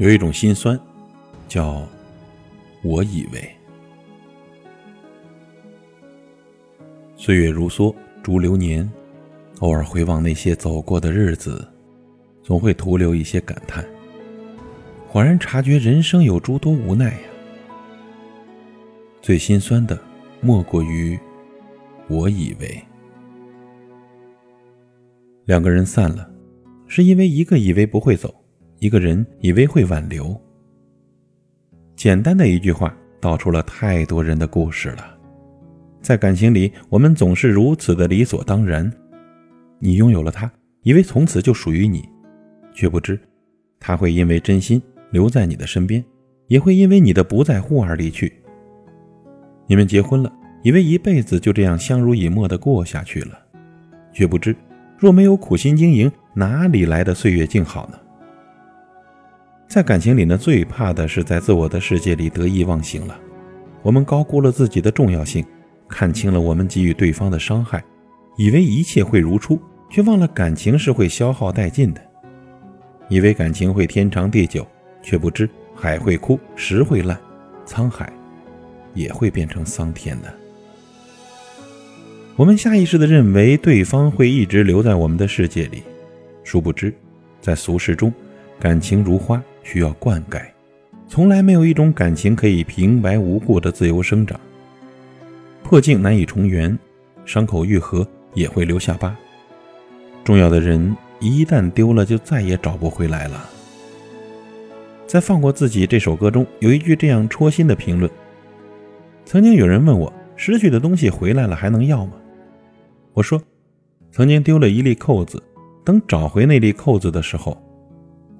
有一种心酸，叫我以为。岁月如梭，逐流年，偶尔回望那些走过的日子，总会徒留一些感叹。恍然察觉，人生有诸多无奈呀。最心酸的，莫过于我以为。两个人散了，是因为一个以为不会走。一个人以为会挽留，简单的一句话道出了太多人的故事了。在感情里，我们总是如此的理所当然。你拥有了他，以为从此就属于你，却不知他会因为真心留在你的身边，也会因为你的不在乎而离去。你们结婚了，以为一辈子就这样相濡以沫的过下去了，却不知若没有苦心经营，哪里来的岁月静好呢？在感情里呢，最怕的是在自我的世界里得意忘形了。我们高估了自己的重要性，看清了我们给予对方的伤害，以为一切会如初，却忘了感情是会消耗殆尽的；以为感情会天长地久，却不知海会枯，石会烂，沧海也会变成桑田的。我们下意识地认为对方会一直留在我们的世界里，殊不知，在俗世中，感情如花。需要灌溉，从来没有一种感情可以平白无故的自由生长。破镜难以重圆，伤口愈合也会留下疤。重要的人一旦丢了，就再也找不回来了。在《放过自己》这首歌中，有一句这样戳心的评论：曾经有人问我，失去的东西回来了还能要吗？我说，曾经丢了一粒扣子，等找回那粒扣子的时候。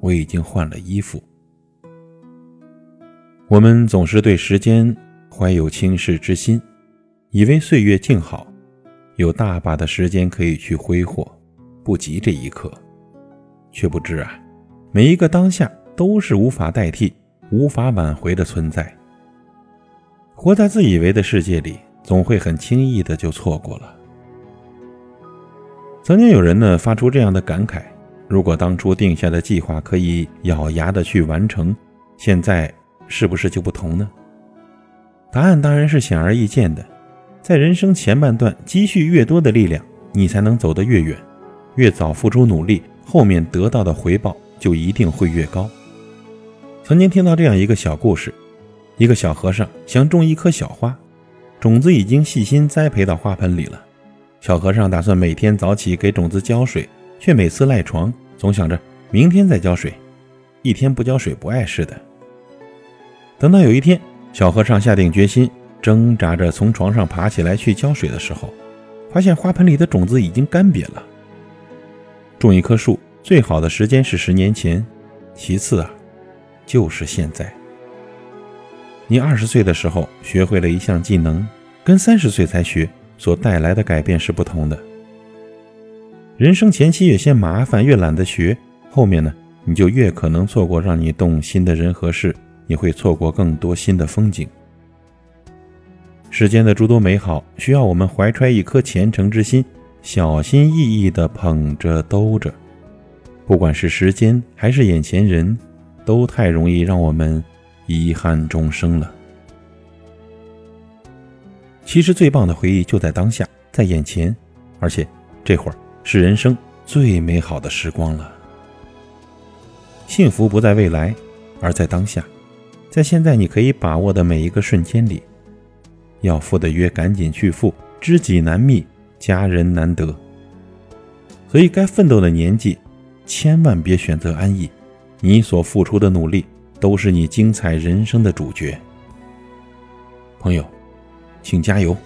我已经换了衣服。我们总是对时间怀有轻视之心，以为岁月静好，有大把的时间可以去挥霍，不急这一刻，却不知啊，每一个当下都是无法代替、无法挽回的存在。活在自以为的世界里，总会很轻易的就错过了。曾经有人呢发出这样的感慨。如果当初定下的计划可以咬牙的去完成，现在是不是就不同呢？答案当然是显而易见的。在人生前半段，积蓄越多的力量，你才能走得越远。越早付出努力，后面得到的回报就一定会越高。曾经听到这样一个小故事：一个小和尚想种一棵小花，种子已经细心栽培到花盆里了。小和尚打算每天早起给种子浇水。却每次赖床，总想着明天再浇水，一天不浇水不碍事的。等到有一天，小和尚下定决心，挣扎着从床上爬起来去浇水的时候，发现花盆里的种子已经干瘪了。种一棵树最好的时间是十年前，其次啊，就是现在。你二十岁的时候学会了一项技能，跟三十岁才学所带来的改变是不同的。人生前期越嫌麻烦，越懒得学，后面呢，你就越可能错过让你动心的人和事，你会错过更多新的风景。世间的诸多美好，需要我们怀揣一颗虔诚之心，小心翼翼地捧着兜着。不管是时间还是眼前人，都太容易让我们遗憾终生了。其实最棒的回忆就在当下，在眼前，而且这会儿。是人生最美好的时光了。幸福不在未来，而在当下，在现在你可以把握的每一个瞬间里。要赴的约赶紧去赴，知己难觅，佳人难得。所以该奋斗的年纪，千万别选择安逸。你所付出的努力，都是你精彩人生的主角。朋友，请加油！